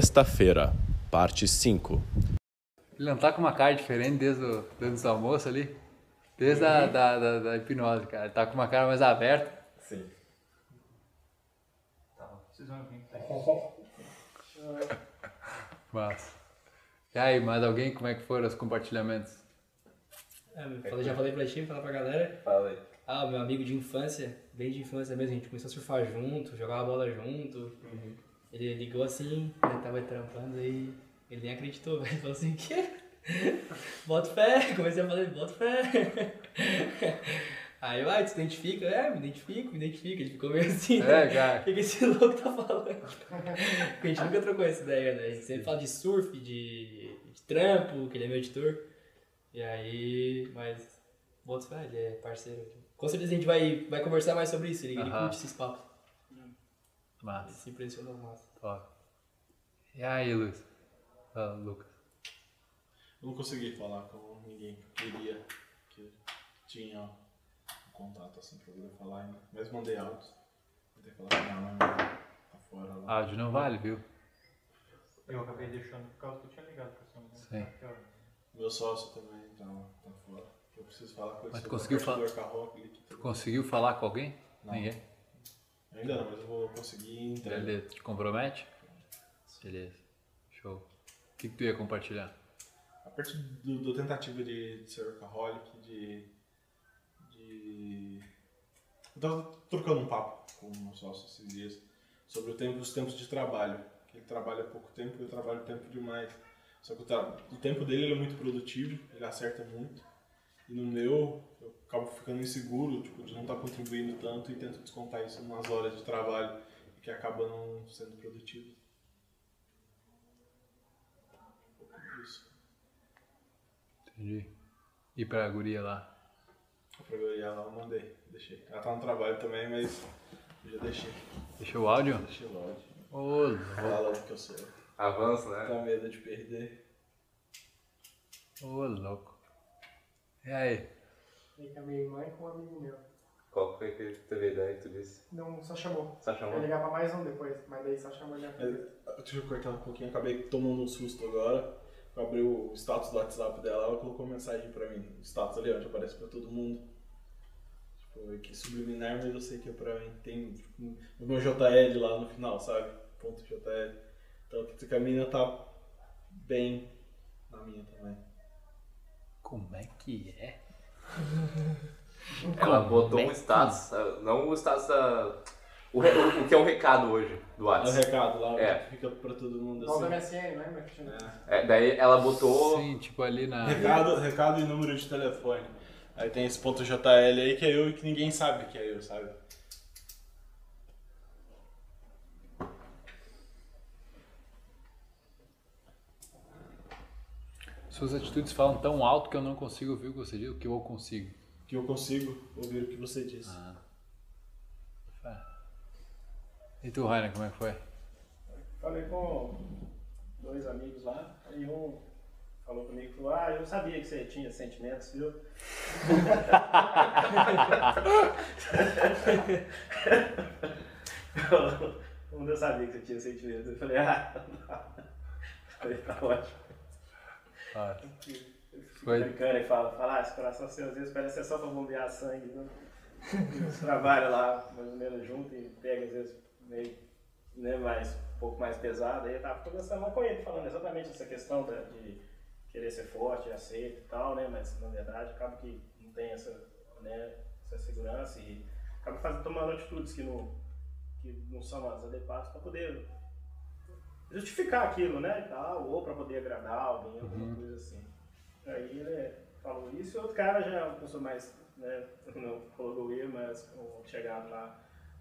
Sexta-feira, parte 5. Ele não tá com uma cara diferente desde o, desde o almoço ali? Desde a da, da, da hipnose, cara. Ele tá com uma cara mais aberta. Sim. Mas. E aí, mais alguém? Como é que foram os compartilhamentos? É, eu falei- já falei pra ti, falar pra galera. Fala aí. Ah, meu amigo de infância, bem de infância mesmo, a gente começou a surfar junto, jogava bola junto. Ele ligou assim, ele tava trampando aí, ele nem acreditou, velho. Ele falou assim, que? Bota fé, comecei a falar, bota fé. Aí eu, ah, tu se identifica? É, me identifico, me identifico. Ele ficou meio assim, É, né? cara. O que que esse louco tá falando? Porque a gente nunca trocou essa ideia, né? A gente sempre fala de surf, de, de trampo, que ele é meu editor. E aí, mas. Bota fé, ele é parceiro aqui. Com certeza a gente vai, vai conversar mais sobre isso, ele, ele Aham. curte esses papos. Ele Mas, se impressionou massa. top. E aí, Luiz? Fala, Lucas. Eu não consegui falar com ninguém que eu queria, que tinha um contato assim pra poder falar ainda. Mas mandei áudios. Tentei falar com minha mãe, mas tá fora lá. Áudio não vale, viu? Eu acabei deixando por causa que eu tinha ligado pra sua mãe. Sim. Hora? Meu sócio também tá, tá fora. Eu preciso falar com ele Mas conseguiu falar- conseguiu falar com alguém? Não. Ninguém? Ainda não, mas eu vou conseguir entregar. Beleza, te compromete? Beleza, show. O que, que tu ia compartilhar? A parte do, da tentativa de, de ser workaholic, de, de... Eu tava trocando um papo com o meu sócio esses dias sobre o tempo, os tempos de trabalho. Que ele trabalha pouco tempo e eu trabalho tempo demais. Só que o, o tempo dele ele é muito produtivo, ele acerta muito. E no meu, eu acabo ficando inseguro, tipo, de não estar contribuindo tanto e tento descontar isso nas horas de trabalho, que acaba não sendo produtivo. Um pouco disso. Entendi. E pra guria lá? Pra ir lá, eu mandei, deixei. Ela tá no trabalho também, mas eu já deixei. Deixou o áudio? Deixei o áudio. Ô, louco. Fala o que eu sou. Avança, né? Tá medo de perder. Ô, louco. E aí? Falei com a minha irmã e com um amigo meu. Qual foi que teve a ideia que tu disse? Não, só chamou. Só Eu chamou? ligar pra mais um depois, mas daí só chamou ele Mas, deixa eu cortar um pouquinho, acabei tomando um susto agora. Eu abri o status do WhatsApp dela, ela colocou mensagem pra mim. O status ali, onde aparece pra todo mundo. Tipo, é que subliminar, mas eu sei que é pra mim. Tem tipo, o meu JL lá no final, sabe? Ponto JL. Então, que a mina tá bem na minha também. Como é que é? Ela Como botou é um status, ah, não o status da. O, re- o- o que é o recado hoje do É o WhatsApp. recado lá, É. que fica pra todo mundo assim. MSN, lembra? que tinha- É. É, daí ela botou. Sim, tipo ali na. Recado, recado e número de telefone. Aí tem esse ponto JL aí que é eu e que ninguém sabe que é eu, sabe? Suas atitudes falam tão alto que eu não consigo ouvir o que você diz, o que eu consigo. Que eu consigo ouvir o que você disse. Ah. E tu, Rainer, como é que foi? Falei com dois amigos lá, aí um falou comigo, falou, ah, eu sabia que você tinha sentimentos, viu? um eu sabia que você tinha sentimentos. Eu falei, ah, tá. Falei, tá ótimo. Ah, Fico Foi. brincando e fala, fala, ah, esse coração seu às vezes parece ser só pra bombear sangue, viu? Eles trabalham lá mais ou menos junto e pega às vezes meio né, mais, um pouco mais pesado. Aí eu tava conversando lá com ele, falando exatamente essa questão da- de querer ser forte, aceito e tal, né? Mas na verdade acaba que não tem essa, né, essa segurança e acaba fazendo, tomando atitudes que não, que não são as adequadas para poder justificar aquilo, né? E tal, ou para poder agradar alguém, alguma coisa assim. Aí ele falou isso e outro cara já é uma pessoa mais, né, não colocou eu, mas um chegado lá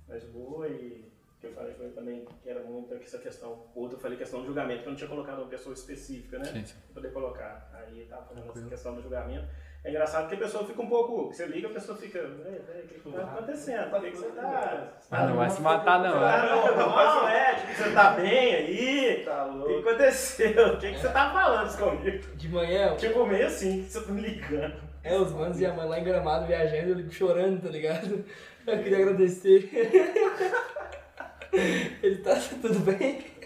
mais boa e eu falei foi também que era muito essa questão. Outro eu falei questão do julgamento, que eu não tinha colocado uma pessoa específica, né? Sim, sim. Pra poder colocar. Aí tava falando essa Tranquilo. questão do julgamento. É engraçado que a pessoa fica um pouco. Você liga, a pessoa fica. "Ei, ei, O que que tá acontecendo? Por que que você tá. Ah, não vai se matar não, Ah, né? não, não, é, tipo, você tá bem aí? Tá O que louco. aconteceu? O que, que você tá falando comigo? De manhã, Tipo, meio assim, você tá me ligando. é os manos e a mãe lá em Gramado viajando, eu ligo chorando, tá ligado? Eu queria agradecer. Ele tá tudo bem?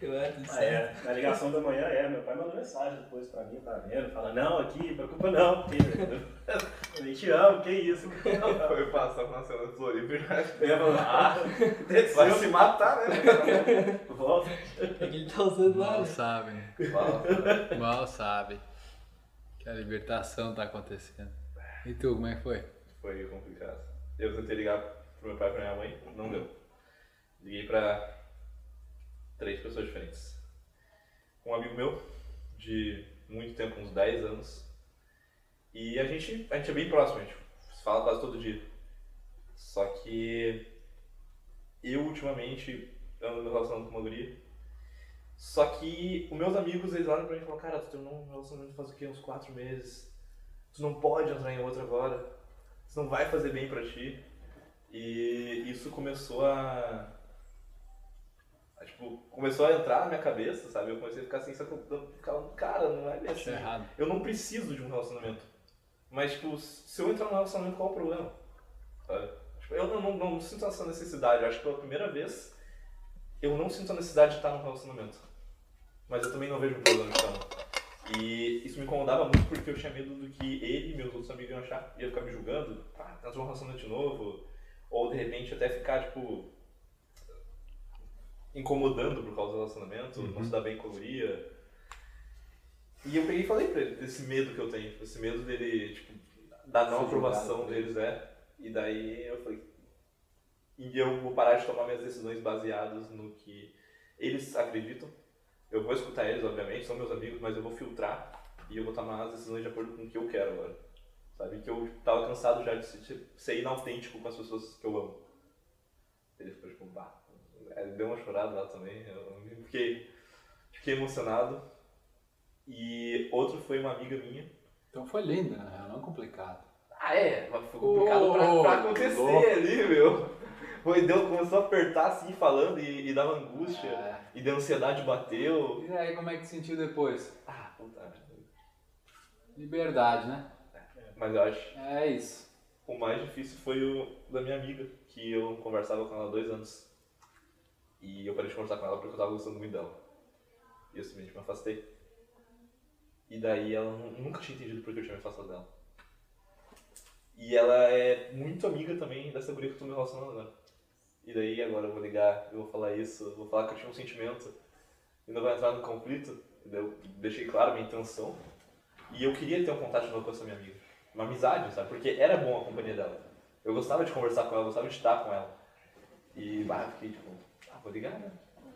Eu tudo Ah, é. Na ligação da manhã, é, meu pai mandou mensagem depois pra mim, tá vendo? Fala, não, aqui, preocupa não, porque eu nem te amo, que isso. Foi passar na cena do Floripa e ah, vai se matar, né? volta. É que ele tá usando lá, Mal né? sabe, Fala. mal sabe que a libertação tá acontecendo. E tu, como é que foi? Foi complicado. Eu tentei ligar pro meu pai e pra minha mãe, não deu. Liguei pra três pessoas diferentes. Um amigo meu, de muito tempo, uns 10 anos. E a gente, a gente é bem próximo, a gente se fala quase todo dia. Só que eu ultimamente ando me relacionando com uma guria. Só que os meus amigos, eles olham pra mim e falam, cara, tu terminou um relacionamento faz o quê? Uns 4 meses. Tu não pode entrar em outro agora. Isso não vai fazer bem pra ti. E isso começou a. tipo, começou a entrar na minha cabeça, sabe? Eu comecei a ficar assim, só que eu ficava, cara, não é assim. é errado. Eu não preciso de um relacionamento. Mas, tipo, se eu entrar num relacionamento, qual é o problema? Sabe? Tipo, eu não, não, não sinto essa necessidade. Eu acho que pela primeira vez, eu não sinto a necessidade de estar num relacionamento. Mas eu também não vejo um problema em estar. E isso me incomodava muito porque eu tinha medo do que ele e meus outros amigos iam achar. Ia ficar me julgando, ah, num relacionamento de novo. Ou de repente até ficar, tipo, incomodando por causa do relacionamento, não se dar bem com a guria. E eu peguei e falei pra ele desse medo que eu tenho, esse medo dele, tipo, da não aprovação julgado. deles, é. E daí eu falei, e eu vou parar de tomar minhas decisões baseadas no que eles acreditam. Eu vou escutar eles, obviamente, são meus amigos, mas eu vou filtrar e eu vou tomar as decisões de acordo com o que eu quero agora. Sabe? Que eu tava cansado já de ser, ser inautêntico com as pessoas que eu amo. Ele ficou tipo, bah. Ele deu uma chorada lá também. Eu fiquei, fiquei emocionado. E outro foi uma amiga minha. Então foi lindo, real, não complicado. Ah, é? Mas foi complicado pra, pra acontecer ali, meu. Foi, deu, começou a apertar assim, falando, e, e dava angústia. É. E da ansiedade bateu. E aí, como é que sentiu depois? Ah, merda. Liberdade, né? Mas eu acho É isso. o mais difícil foi o da minha amiga, que eu conversava com ela há dois anos. E eu parei de conversar com ela porque eu tava gostando muito dela. E eu simplesmente me afastei. E daí ela nu- nunca tinha entendido porque eu tinha me afastado dela. E ela é muito amiga também dessa guria que eu tô me relacionando agora. E daí agora eu vou ligar, eu vou falar isso, vou falar que eu tinha um sentimento. E não vai entrar no conflito. E daí eu deixei claro minha intenção. E eu queria ter um contato novo com essa minha amiga. Uma amizade, sabe? Porque era bom a companhia dela. Eu gostava de conversar com ela, eu gostava de estar com ela. E bah, fiquei tipo, ah, vou ligar, né?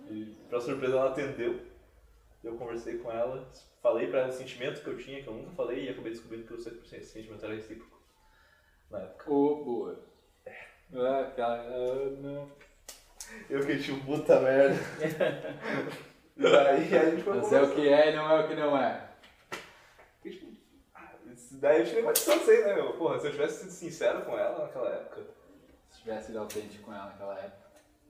E pra surpresa ela atendeu. Eu conversei com ela, falei pra ela o sentimento que eu tinha, que eu nunca falei, e acabei descobrindo que o esse sentimento era recíproco. Na época. Ô, boa. É, ah, não. Eu fiquei tipo, puta merda. e daí a gente foi Mas é o que é e não é o que não é. Tipo, ah, Daí eu tirei uma distância aí, né, meu? Porra, se eu tivesse sido sincero com ela naquela época. Se tivesse sido autêntico com ela naquela época.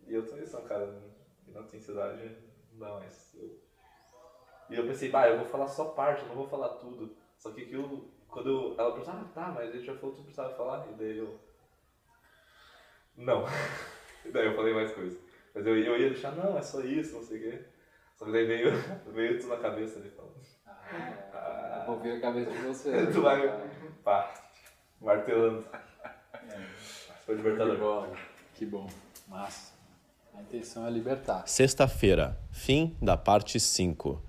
E eu também sou um cara de autenticidade, não dá mais. Eu... E eu pensei, bah, eu vou falar só parte, eu não vou falar tudo. Só que aquilo, quando eu, ela pensou, ah, tá, mas ele já falou tudo que precisava falar. E daí eu. Não. e daí eu falei mais coisas. Mas eu, eu ia deixar, não, é só isso, não sei o quê. Só que daí veio, veio tudo na cabeça ali falando. Ah, vou ver a cabeça de você. Tu vai. Pá, martelando. Foi Que libertador. bom. Que bom. Massa. A intenção é libertar. Sexta-feira, fim da parte 5.